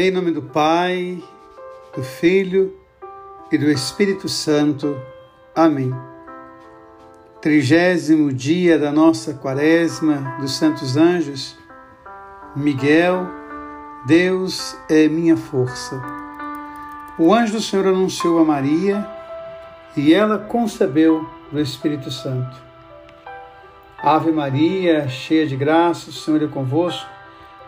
Em nome do Pai, do Filho e do Espírito Santo. Amém. Trigésimo dia da nossa quaresma dos Santos Anjos. Miguel, Deus é minha força. O anjo do Senhor anunciou a Maria e ela concebeu do Espírito Santo. Ave Maria, cheia de graça, o Senhor é convosco.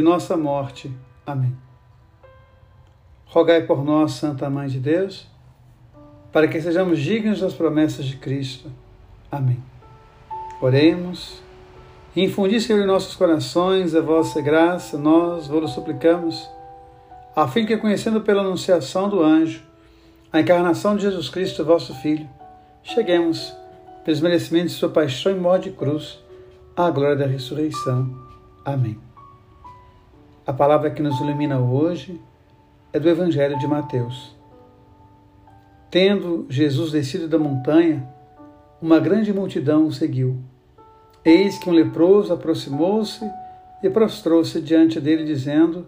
nossa morte. Amém. Rogai por nós, Santa Mãe de Deus, para que sejamos dignos das promessas de Cristo. Amém. Oremos. Infundi, Senhor, em nossos corações a vossa graça, nós vos suplicamos, a fim que, conhecendo pela anunciação do anjo a encarnação de Jesus Cristo, vosso Filho, cheguemos, pelos merecimentos de sua paixão e morte de cruz, à glória da ressurreição. Amém. A palavra que nos ilumina hoje é do Evangelho de Mateus. Tendo Jesus descido da montanha, uma grande multidão o seguiu. Eis que um leproso aproximou-se e prostrou-se diante dele, dizendo: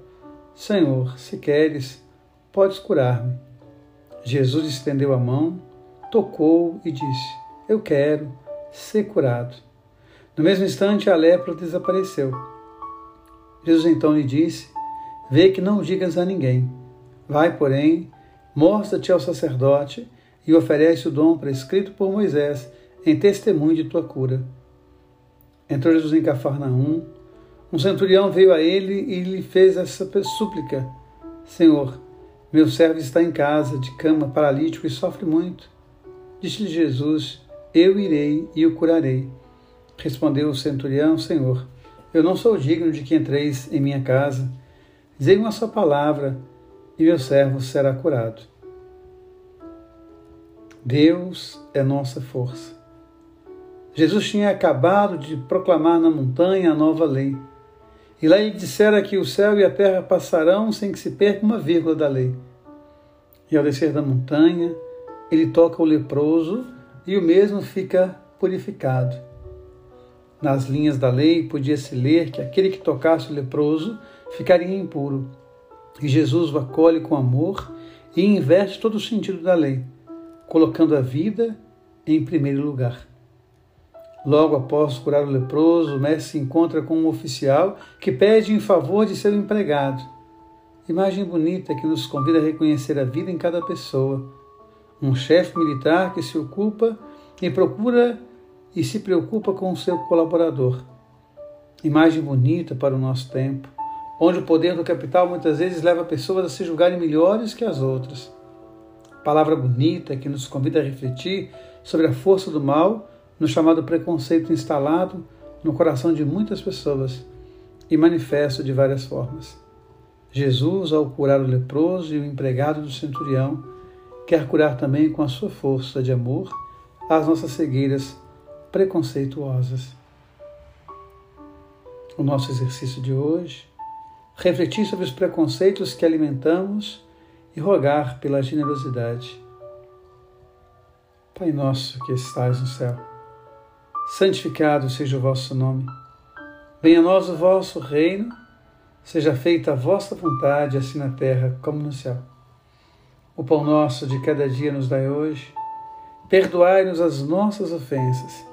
Senhor, se queres, podes curar-me. Jesus estendeu a mão, tocou e disse: Eu quero ser curado. No mesmo instante, a lepra desapareceu. Jesus então lhe disse: Vê que não digas a ninguém. Vai, porém, mostra-te ao sacerdote e oferece o dom prescrito por Moisés em testemunho de tua cura. Entrou Jesus em Cafarnaum. Um centurião veio a ele e lhe fez essa súplica: Senhor, meu servo está em casa, de cama, paralítico e sofre muito. Disse-lhe Jesus: Eu irei e o curarei. Respondeu o centurião: Senhor, eu não sou digno de que entreis em minha casa. Dizei uma só palavra e meu servo será curado. Deus é nossa força. Jesus tinha acabado de proclamar na montanha a nova lei. E lá ele dissera que o céu e a terra passarão sem que se perca uma vírgula da lei. E ao descer da montanha, ele toca o leproso e o mesmo fica purificado. Nas linhas da lei podia-se ler que aquele que tocasse o leproso ficaria impuro. E Jesus o acolhe com amor e inverte todo o sentido da lei, colocando a vida em primeiro lugar. Logo após curar o leproso, o mestre se encontra com um oficial que pede em favor de seu empregado. Imagem bonita que nos convida a reconhecer a vida em cada pessoa. Um chefe militar que se ocupa e procura e se preocupa com o seu colaborador. Imagem bonita para o nosso tempo, onde o poder do capital muitas vezes leva pessoas a se julgarem melhores que as outras. Palavra bonita que nos convida a refletir sobre a força do mal no chamado preconceito instalado no coração de muitas pessoas e manifesto de várias formas. Jesus, ao curar o leproso e o empregado do centurião, quer curar também com a sua força de amor as nossas cegueiras preconceituosas. O nosso exercício de hoje, refletir sobre os preconceitos que alimentamos e rogar pela generosidade. Pai nosso que estais no céu, santificado seja o vosso nome. Venha a nós o vosso reino, seja feita a vossa vontade, assim na terra como no céu. O pão nosso de cada dia nos dai hoje. Perdoai-nos as nossas ofensas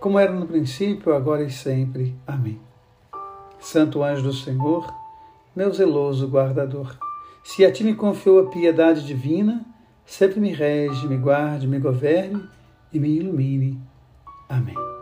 como era no princípio, agora e sempre. Amém. Santo anjo do Senhor, meu zeloso guardador. Se a ti me confiou a piedade divina, sempre me rege, me guarde, me governe e me ilumine. Amém.